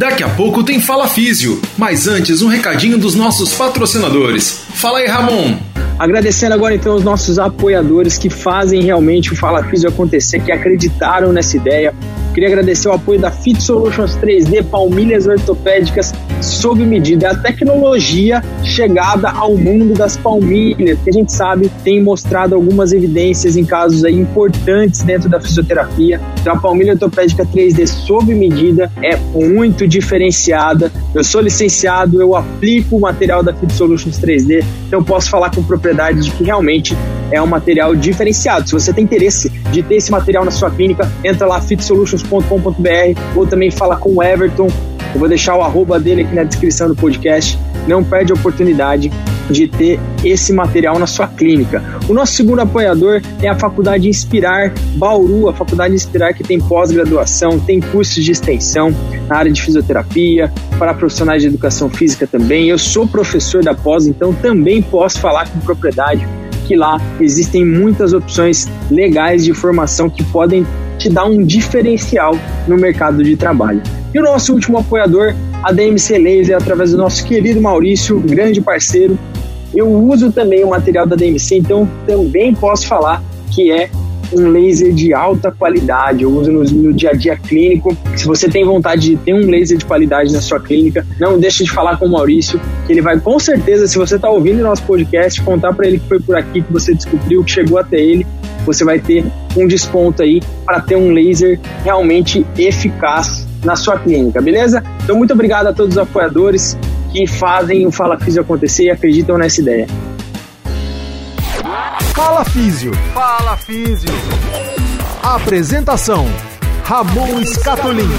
Daqui a pouco tem Fala Físio, mas antes um recadinho dos nossos patrocinadores. Fala aí, Ramon! Agradecendo agora então os nossos apoiadores que fazem realmente o Fala Físio acontecer, que acreditaram nessa ideia. Queria agradecer o apoio da Fit Solutions 3D, palmilhas ortopédicas sob medida. É a tecnologia chegada ao mundo das palmilhas, que a gente sabe tem mostrado algumas evidências em casos aí importantes dentro da fisioterapia. Então a palmilha ortopédica 3D sob medida é muito diferenciada. Eu sou licenciado, eu aplico o material da Fit Solutions 3D, então posso falar com propriedade de que realmente é um material diferenciado. Se você tem interesse de ter esse material na sua clínica, entra lá fitsolutions.com.br ou também fala com o Everton. Eu vou deixar o arroba dele aqui na descrição do podcast. Não perde a oportunidade de ter esse material na sua clínica. O nosso segundo apoiador é a Faculdade Inspirar Bauru, a Faculdade Inspirar que tem pós-graduação, tem cursos de extensão na área de fisioterapia, para profissionais de educação física também. Eu sou professor da pós, então também posso falar com propriedade que lá existem muitas opções legais de formação que podem te dar um diferencial no mercado de trabalho. E o nosso último apoiador, a DMC Laser, através do nosso querido Maurício, grande parceiro. Eu uso também o material da DMC, então também posso falar que é um laser de alta qualidade. Eu uso no, no, dia a dia clínico. Se você tem vontade de ter um laser de qualidade na sua clínica, não deixe de falar com o Maurício, que ele vai com certeza, se você está ouvindo nosso podcast, contar para ele que foi por aqui que você descobriu, que chegou até ele, você vai ter um desconto aí para ter um laser realmente eficaz na sua clínica, beleza? Então, muito obrigado a todos os apoiadores que fazem o Fala Físio acontecer e acreditam nessa ideia. Fala Físio. Fala Físio. Apresentação: Ramon Scatolin.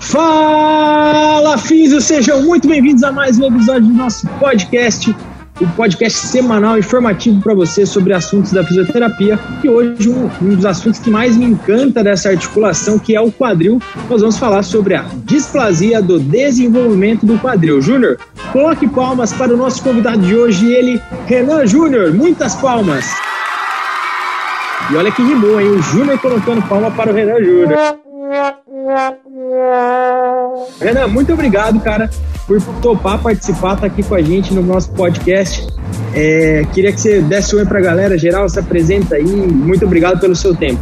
Fala Físio, sejam muito bem-vindos a mais um episódio do nosso podcast o podcast semanal informativo para você sobre assuntos da fisioterapia. E hoje, um, um, dos assuntos que mais me encanta dessa articulação, que é o quadril, nós vamos falar sobre a displasia do desenvolvimento do quadril. Júnior, coloque palmas para o nosso convidado de hoje, ele, Renan Júnior. Muitas palmas! E olha que rimou, hein? O Júnior colocando palma para o Renan Júnior. Renan, muito obrigado, cara, por topar participar, tá aqui com a gente no nosso podcast. É, queria que você desse um oi pra galera, geral, se apresenta aí. Muito obrigado pelo seu tempo.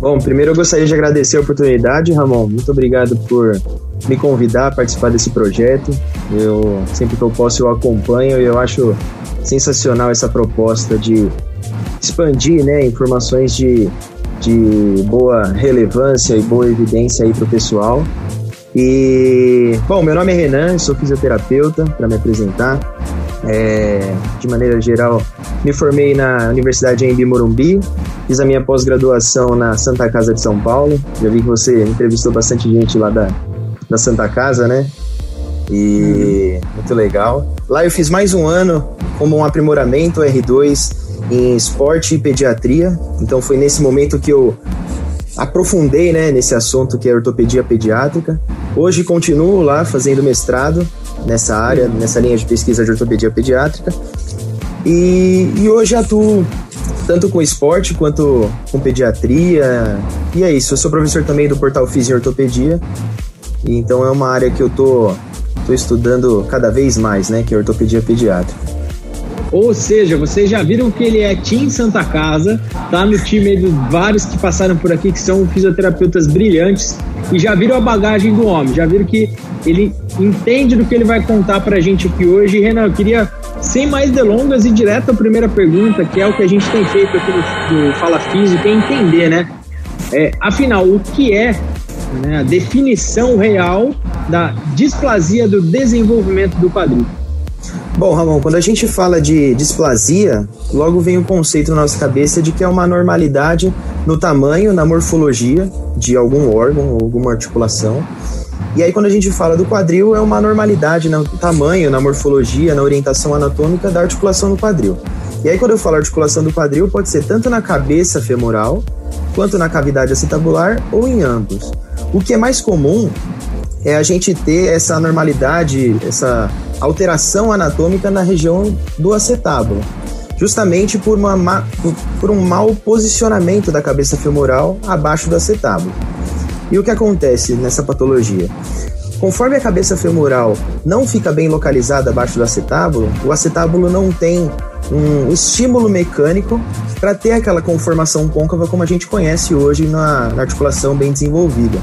Bom, primeiro eu gostaria de agradecer a oportunidade, Ramon. Muito obrigado por me convidar a participar desse projeto. Eu sempre que eu posso eu acompanho e eu acho sensacional essa proposta de expandir, né, informações de, de boa relevância e boa evidência aí para o pessoal. E, bom, meu nome é Renan, sou fisioterapeuta, para me apresentar. É, de maneira geral, me formei na Universidade em Morumbi, fiz a minha pós-graduação na Santa Casa de São Paulo. Já vi que você entrevistou bastante gente lá da, da Santa Casa, né? E uhum. muito legal. Lá eu fiz mais um ano como um aprimoramento R2 em esporte e pediatria. Então foi nesse momento que eu aprofundei né, nesse assunto que é ortopedia pediátrica. Hoje continuo lá fazendo mestrado nessa área, nessa linha de pesquisa de ortopedia pediátrica. E, e hoje atuo tanto com esporte quanto com pediatria. E é isso, eu sou professor também do Portal Físico em Ortopedia. Então é uma área que eu tô, tô estudando cada vez mais, né, que é ortopedia pediátrica. Ou seja, vocês já viram que ele é Team Santa Casa, tá no time de vários que passaram por aqui, que são fisioterapeutas brilhantes, e já viram a bagagem do homem, já viram que ele entende do que ele vai contar pra gente aqui hoje. E, Renan, eu queria, sem mais delongas, ir direto à primeira pergunta, que é o que a gente tem feito aqui no, no Fala Físico, é entender, né? É, afinal, o que é né, a definição real da displasia do desenvolvimento do quadril? Bom, Ramon, quando a gente fala de displasia, logo vem o conceito na nossa cabeça de que é uma normalidade no tamanho, na morfologia de algum órgão ou alguma articulação. E aí, quando a gente fala do quadril, é uma normalidade no tamanho, na morfologia, na orientação anatômica da articulação do quadril. E aí, quando eu falo articulação do quadril, pode ser tanto na cabeça femoral, quanto na cavidade acetabular ou em ambos. O que é mais comum é a gente ter essa normalidade, essa alteração anatômica na região do acetábulo, justamente por, uma, por, um mau posicionamento da cabeça femoral abaixo do acetábulo. E o que acontece nessa patologia? Conforme a cabeça femoral não fica bem localizada abaixo do acetábulo, o acetábulo não tem um estímulo mecânico para ter aquela conformação côncava como a gente conhece hoje na, na, articulação bem desenvolvida.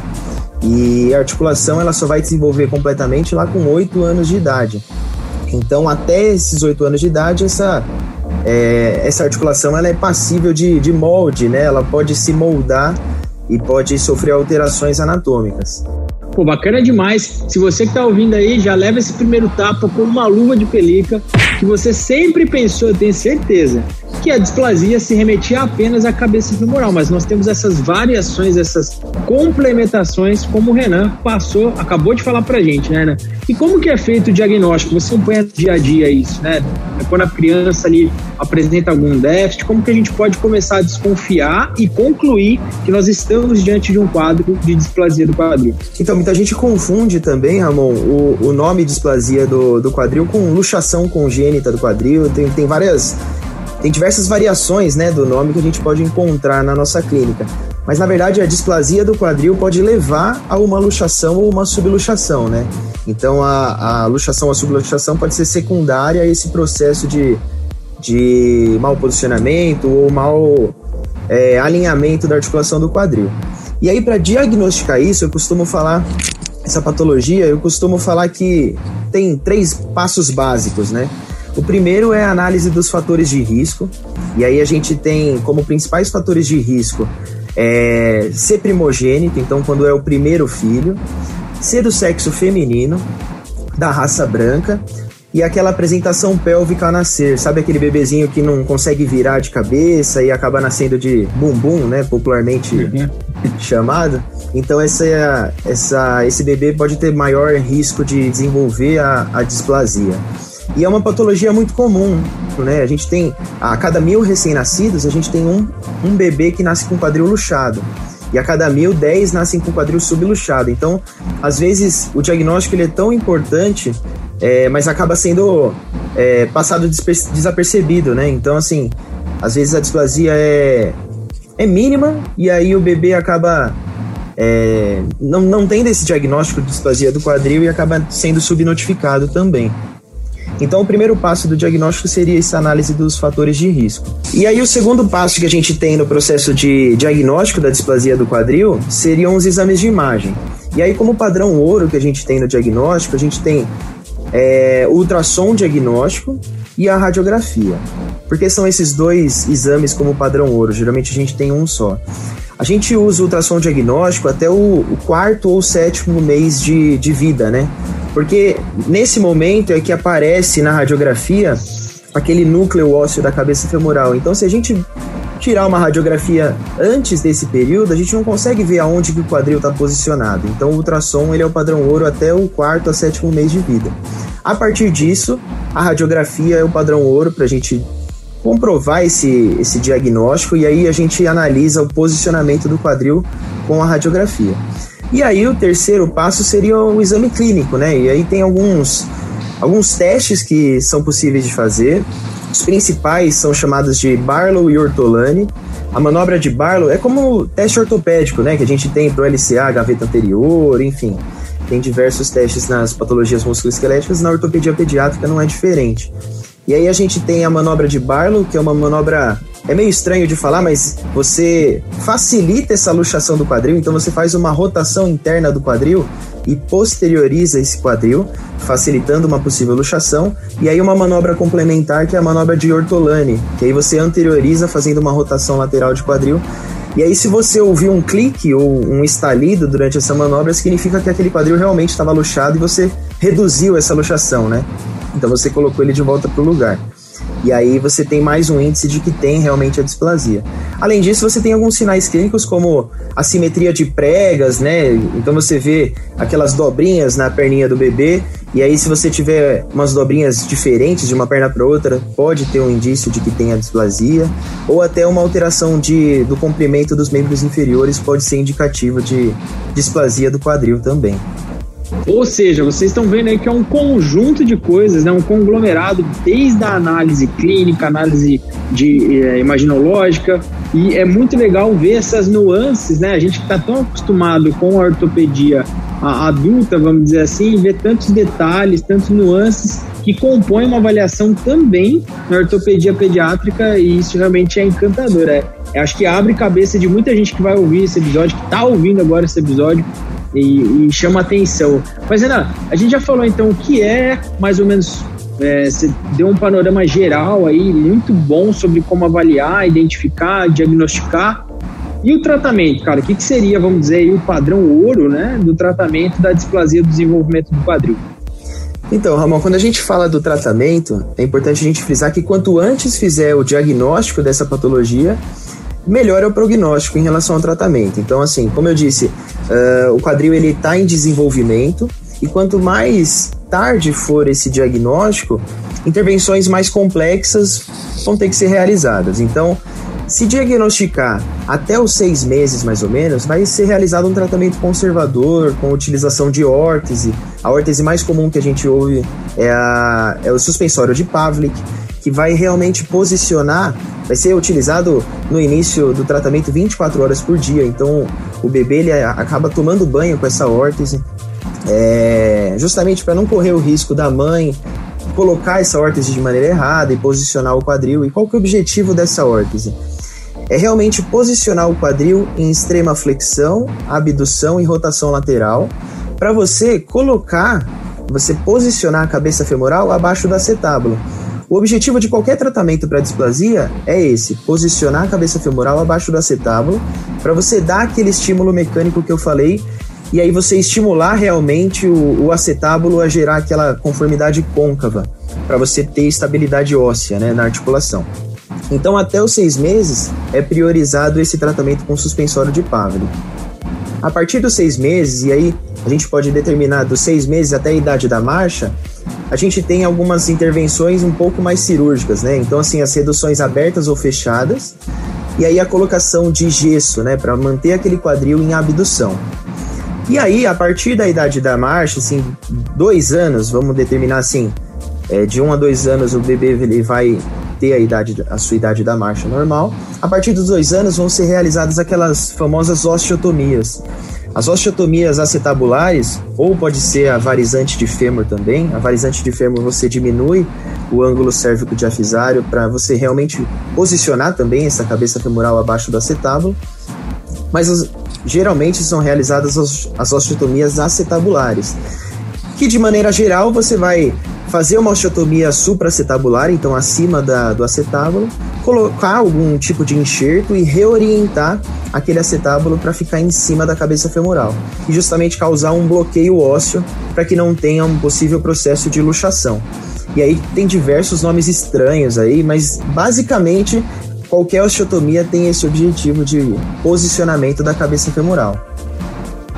E a articulação ela só vai desenvolver completamente lá com 8 anos de idade. Então, até esses 8 anos de idade, essa, é, essa articulação ela é passível de, de molde, né? ela pode se moldar e pode sofrer alterações anatômicas. Pô, bacana demais. Se você que tá ouvindo aí, já leva esse primeiro tapa com uma luva de pelica que você sempre pensou, eu tenho certeza, que a displasia se remetia apenas à cabeça femoral, mas nós temos essas variações, essas complementações, como o Renan passou, acabou de falar pra gente, né, né? E como que é feito o diagnóstico? Você acompanha dia a dia isso, né? É quando a criança ali apresenta algum déficit, como que a gente pode começar a desconfiar e concluir que nós estamos diante de um quadro de displasia do quadril? Então, muita gente confunde também, Ramon, o, o nome displasia do, do quadril com luxação congênita do quadril. Tem, tem várias tem diversas variações né, do nome que a gente pode encontrar na nossa clínica. Mas na verdade a displasia do quadril pode levar a uma luxação ou uma subluxação, né? Então a, a luxação ou a subluxação pode ser secundária a esse processo de, de mau posicionamento ou mau é, alinhamento da articulação do quadril. E aí, para diagnosticar isso, eu costumo falar, essa patologia, eu costumo falar que tem três passos básicos, né? O primeiro é a análise dos fatores de risco, e aí a gente tem como principais fatores de risco é, ser primogênito, então quando é o primeiro filho, ser do sexo feminino, da raça branca e aquela apresentação pélvica a nascer, sabe aquele bebezinho que não consegue virar de cabeça e acaba nascendo de bumbum, né, popularmente uhum. chamado. Então essa, essa, esse bebê pode ter maior risco de desenvolver a, a displasia. E é uma patologia muito comum, né? A gente tem, a cada mil recém-nascidos, a gente tem um, um bebê que nasce com quadril luxado. E a cada mil, dez nascem com quadril subluxado. Então, às vezes, o diagnóstico ele é tão importante, é, mas acaba sendo é, passado desapercebido, né? Então, assim, às vezes a displasia é, é mínima e aí o bebê acaba é, não, não tendo esse diagnóstico de displasia do quadril e acaba sendo subnotificado também. Então, o primeiro passo do diagnóstico seria essa análise dos fatores de risco. E aí, o segundo passo que a gente tem no processo de diagnóstico da displasia do quadril seriam os exames de imagem. E aí, como padrão ouro que a gente tem no diagnóstico, a gente tem é, o ultrassom diagnóstico e a radiografia. Porque são esses dois exames como padrão ouro, geralmente a gente tem um só. A gente usa o ultrassom diagnóstico até o, o quarto ou sétimo mês de, de vida, né? Porque nesse momento é que aparece na radiografia aquele núcleo ósseo da cabeça femoral. Então, se a gente tirar uma radiografia antes desse período, a gente não consegue ver aonde que o quadril está posicionado. Então, o ultrassom ele é o padrão ouro até o quarto a sétimo mês de vida. A partir disso, a radiografia é o padrão ouro para a gente comprovar esse, esse diagnóstico e aí a gente analisa o posicionamento do quadril com a radiografia. E aí o terceiro passo seria o exame clínico, né? E aí tem alguns, alguns testes que são possíveis de fazer. Os principais são chamados de Barlow e Ortolani. A manobra de Barlow é como o teste ortopédico, né? Que a gente tem para o LCA, gaveta anterior, enfim. Tem diversos testes nas patologias musculoesqueléticas, na ortopedia pediátrica não é diferente. E aí a gente tem a manobra de Barlow, que é uma manobra é meio estranho de falar, mas você facilita essa luxação do quadril, então você faz uma rotação interna do quadril e posterioriza esse quadril, facilitando uma possível luxação. E aí uma manobra complementar que é a manobra de Ortolani, que aí você anterioriza fazendo uma rotação lateral de quadril. E aí se você ouvir um clique ou um estalido durante essa manobra, significa que aquele quadril realmente estava luxado e você reduziu essa luxação, né? Então você colocou ele de volta para o lugar. E aí você tem mais um índice de que tem realmente a displasia. Além disso, você tem alguns sinais clínicos como assimetria de pregas, né? Então você vê aquelas dobrinhas na perninha do bebê, e aí se você tiver umas dobrinhas diferentes de uma perna para outra, pode ter um indício de que tem a displasia, ou até uma alteração de, do comprimento dos membros inferiores pode ser indicativo de displasia do quadril também. Ou seja, vocês estão vendo aí que é um conjunto de coisas, né? um conglomerado desde a análise clínica, análise de eh, imaginológica, e é muito legal ver essas nuances, né? A gente está tão acostumado com a ortopedia adulta, vamos dizer assim, ver tantos detalhes, tantos nuances que compõem uma avaliação também na ortopedia pediátrica e isso realmente é encantador. É, acho que abre cabeça de muita gente que vai ouvir esse episódio, que está ouvindo agora esse episódio e, e chama atenção. Mas, Renan, a gente já falou então o que é mais ou menos é, você deu um panorama geral aí muito bom sobre como avaliar, identificar, diagnosticar. E o tratamento, cara, o que, que seria, vamos dizer, o padrão ouro né, do tratamento da displasia do desenvolvimento do quadril? Então, Ramon, quando a gente fala do tratamento, é importante a gente frisar que quanto antes fizer o diagnóstico dessa patologia, melhor é o prognóstico em relação ao tratamento. Então, assim, como eu disse, uh, o quadril ele está em desenvolvimento e quanto mais tarde for esse diagnóstico, intervenções mais complexas vão ter que ser realizadas. Então, se diagnosticar até os seis meses, mais ou menos, vai ser realizado um tratamento conservador, com utilização de órtese. A órtese mais comum que a gente ouve é, a, é o suspensório de Pavlik, que vai realmente posicionar, vai ser utilizado no início do tratamento 24 horas por dia. Então, o bebê ele acaba tomando banho com essa órtese, é, justamente para não correr o risco da mãe colocar essa órtese de maneira errada e posicionar o quadril. E qual que é o objetivo dessa órtese? é realmente posicionar o quadril em extrema flexão, abdução e rotação lateral, para você colocar, você posicionar a cabeça femoral abaixo do acetábulo. O objetivo de qualquer tratamento para displasia é esse: posicionar a cabeça femoral abaixo do acetábulo, para você dar aquele estímulo mecânico que eu falei, e aí você estimular realmente o, o acetábulo a gerar aquela conformidade côncava, para você ter estabilidade óssea né, na articulação. Então, até os seis meses, é priorizado esse tratamento com suspensório de Pavlik. A partir dos seis meses, e aí a gente pode determinar dos seis meses até a idade da marcha, a gente tem algumas intervenções um pouco mais cirúrgicas, né? Então, assim, as reduções abertas ou fechadas, e aí a colocação de gesso, né, para manter aquele quadril em abdução. E aí, a partir da idade da marcha, assim, dois anos, vamos determinar assim, é, de um a dois anos o bebê ele vai ter a idade, a sua idade da marcha normal. A partir dos dois anos vão ser realizadas aquelas famosas osteotomias. As osteotomias acetabulares, ou pode ser a varizante de fêmur também. A varizante de fêmur você diminui o ângulo cérvico diafisário para você realmente posicionar também essa cabeça femoral abaixo do acetábulo. Mas as, geralmente são realizadas as osteotomias acetabulares, que de maneira geral você vai fazer uma osteotomia supracetabular, então acima da, do acetábulo, colocar algum tipo de enxerto e reorientar aquele acetábulo para ficar em cima da cabeça femoral e justamente causar um bloqueio ósseo para que não tenha um possível processo de luxação. E aí tem diversos nomes estranhos aí, mas basicamente qualquer osteotomia tem esse objetivo de posicionamento da cabeça femoral.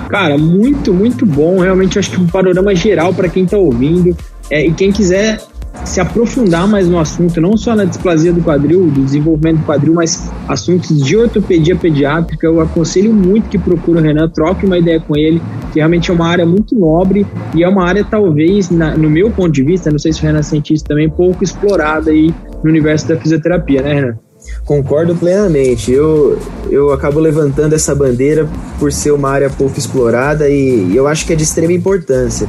Cara, muito, muito bom. Realmente acho que um panorama geral para quem está ouvindo. É, e quem quiser se aprofundar mais no assunto, não só na displasia do quadril, do desenvolvimento do quadril, mas assuntos de ortopedia pediátrica, eu aconselho muito que procure o Renan, troque uma ideia com ele, que realmente é uma área muito nobre e é uma área, talvez, na, no meu ponto de vista, não sei se o Renan sente isso também, pouco explorada aí no universo da fisioterapia, né, Renan? Concordo plenamente. Eu, eu acabo levantando essa bandeira por ser uma área pouco explorada e eu acho que é de extrema importância.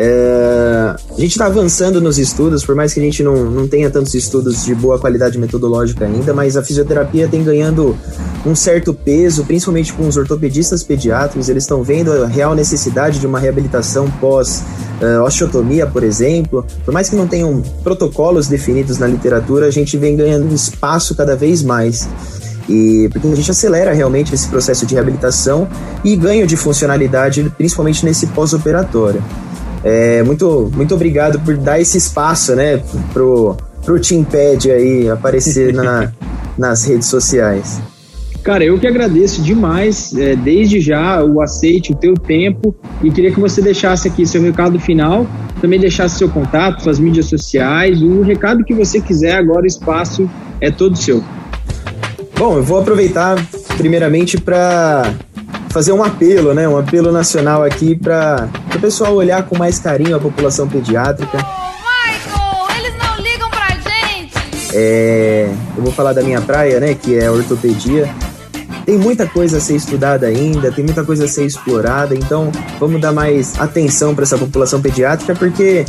É, a gente está avançando nos estudos, por mais que a gente não, não tenha tantos estudos de boa qualidade metodológica ainda, mas a fisioterapia tem ganhando um certo peso, principalmente com os ortopedistas pediátricos, eles estão vendo a real necessidade de uma reabilitação pós uh, osteotomia, por exemplo. Por mais que não tenham protocolos definidos na literatura, a gente vem ganhando espaço cada vez mais. E porque a gente acelera realmente esse processo de reabilitação e ganho de funcionalidade, principalmente nesse pós-operatório. É, muito, muito obrigado por dar esse espaço, né, pro, pro Teampad aí aparecer na, nas redes sociais. Cara, eu que agradeço demais, é, desde já, o aceite, o teu tempo, e queria que você deixasse aqui seu recado final, também deixasse seu contato, suas mídias sociais, o recado que você quiser, agora o espaço é todo seu. Bom, eu vou aproveitar primeiramente para fazer um apelo, né? Um apelo nacional aqui para o pessoal olhar com mais carinho a população pediátrica. Michael, eles não ligam pra gente! É, eu vou falar da minha praia, né? Que é a ortopedia. Tem muita coisa a ser estudada ainda, tem muita coisa a ser explorada, então vamos dar mais atenção para essa população pediátrica, porque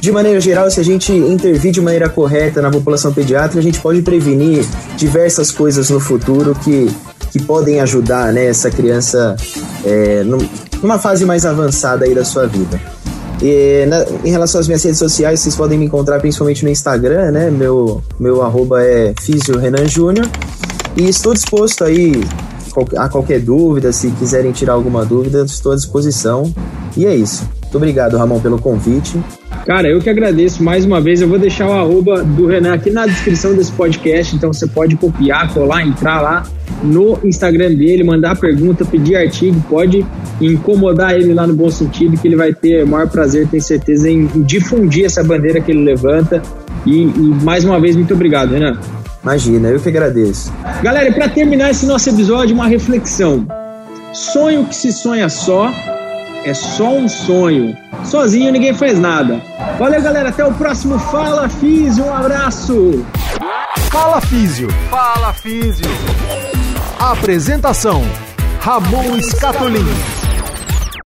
de maneira geral, se a gente intervir de maneira correta na população pediátrica, a gente pode prevenir diversas coisas no futuro que, que podem ajudar né, essa criança é, numa fase mais avançada aí da sua vida. E, na, em relação às minhas redes sociais, vocês podem me encontrar principalmente no Instagram, né? Meu, meu arroba é Físio Renan Júnior. E estou disposto aí a qualquer dúvida, se quiserem tirar alguma dúvida, estou à disposição. E é isso. Muito obrigado, Ramon, pelo convite. Cara, eu que agradeço mais uma vez. Eu vou deixar o arroba do Renan aqui na descrição desse podcast, então você pode copiar, colar, entrar lá no Instagram dele, mandar pergunta, pedir artigo, pode incomodar ele lá no bom sentido, que ele vai ter o maior prazer, tenho certeza, em difundir essa bandeira que ele levanta. E, e mais uma vez, muito obrigado, Renan. Imagina, eu que agradeço. Galera, e para terminar esse nosso episódio, uma reflexão. Sonho que se sonha só é só um sonho. Sozinho ninguém faz nada. Valeu, galera. Até o próximo Fala Físio. Um abraço. Fala Físio. Fala Físio. Apresentação: Ramon Scatolin.